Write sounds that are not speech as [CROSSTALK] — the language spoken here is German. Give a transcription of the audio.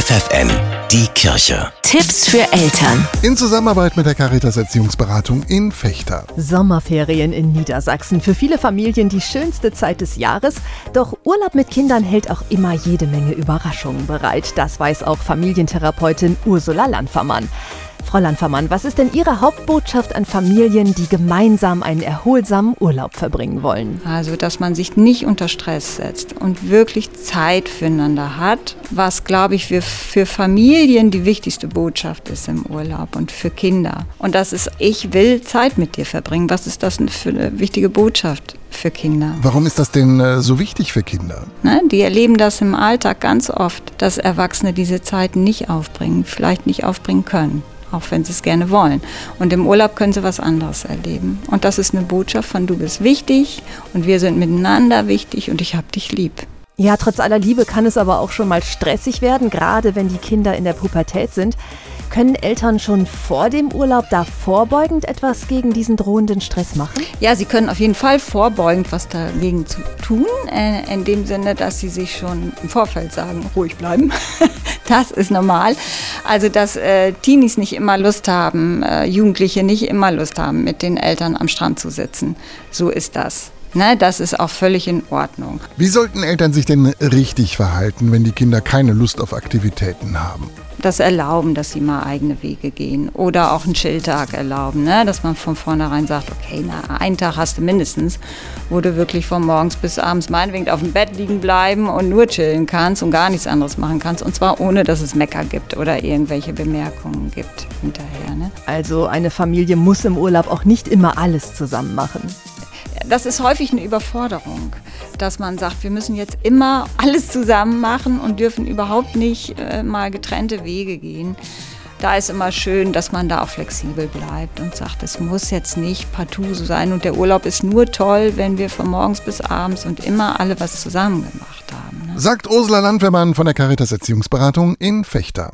FFN, die Kirche. Tipps für Eltern. In Zusammenarbeit mit der Caritas Erziehungsberatung in Fechter. Sommerferien in Niedersachsen. Für viele Familien die schönste Zeit des Jahres. Doch Urlaub mit Kindern hält auch immer jede Menge Überraschungen bereit. Das weiß auch Familientherapeutin Ursula Landfermann. Frau Landfermann, was ist denn Ihre Hauptbotschaft an Familien, die gemeinsam einen erholsamen Urlaub verbringen wollen? Also, dass man sich nicht unter Stress setzt und wirklich Zeit füreinander hat, was, glaube ich, für, für Familien die wichtigste Botschaft ist im Urlaub und für Kinder. Und das ist, ich will Zeit mit dir verbringen. Was ist das für eine wichtige Botschaft? für Kinder. Warum ist das denn äh, so wichtig für Kinder? Ne, die erleben das im Alltag ganz oft, dass Erwachsene diese Zeit nicht aufbringen, vielleicht nicht aufbringen können auch wenn sie es gerne wollen. Und im Urlaub können sie was anderes erleben. Und das ist eine Botschaft von du bist wichtig und wir sind miteinander wichtig und ich hab dich lieb. Ja, trotz aller Liebe kann es aber auch schon mal stressig werden, gerade wenn die Kinder in der Pubertät sind. Können Eltern schon vor dem Urlaub da vorbeugend etwas gegen diesen drohenden Stress machen? Ja, sie können auf jeden Fall vorbeugend was dagegen zu tun, äh, in dem Sinne, dass sie sich schon im Vorfeld sagen, ruhig bleiben. [LAUGHS] das ist normal. Also, dass äh, Teenies nicht immer Lust haben, äh, Jugendliche nicht immer Lust haben, mit den Eltern am Strand zu sitzen. So ist das. Ne, das ist auch völlig in Ordnung. Wie sollten Eltern sich denn richtig verhalten, wenn die Kinder keine Lust auf Aktivitäten haben? Das erlauben, dass sie mal eigene Wege gehen. Oder auch einen Chilltag erlauben, ne? dass man von vornherein sagt, okay, na, einen Tag hast du mindestens, wo du wirklich von morgens bis abends meinetwegen auf dem Bett liegen bleiben und nur chillen kannst und gar nichts anderes machen kannst. Und zwar ohne, dass es Mecker gibt oder irgendwelche Bemerkungen gibt hinterher. Ne? Also eine Familie muss im Urlaub auch nicht immer alles zusammen machen das ist häufig eine Überforderung, dass man sagt, wir müssen jetzt immer alles zusammen machen und dürfen überhaupt nicht äh, mal getrennte Wege gehen. Da ist immer schön, dass man da auch flexibel bleibt und sagt, es muss jetzt nicht partout so sein und der Urlaub ist nur toll, wenn wir von morgens bis abends und immer alle was zusammen gemacht haben. Ne? Sagt Ursula Landwehrmann von der Caritas Erziehungsberatung in Fechter.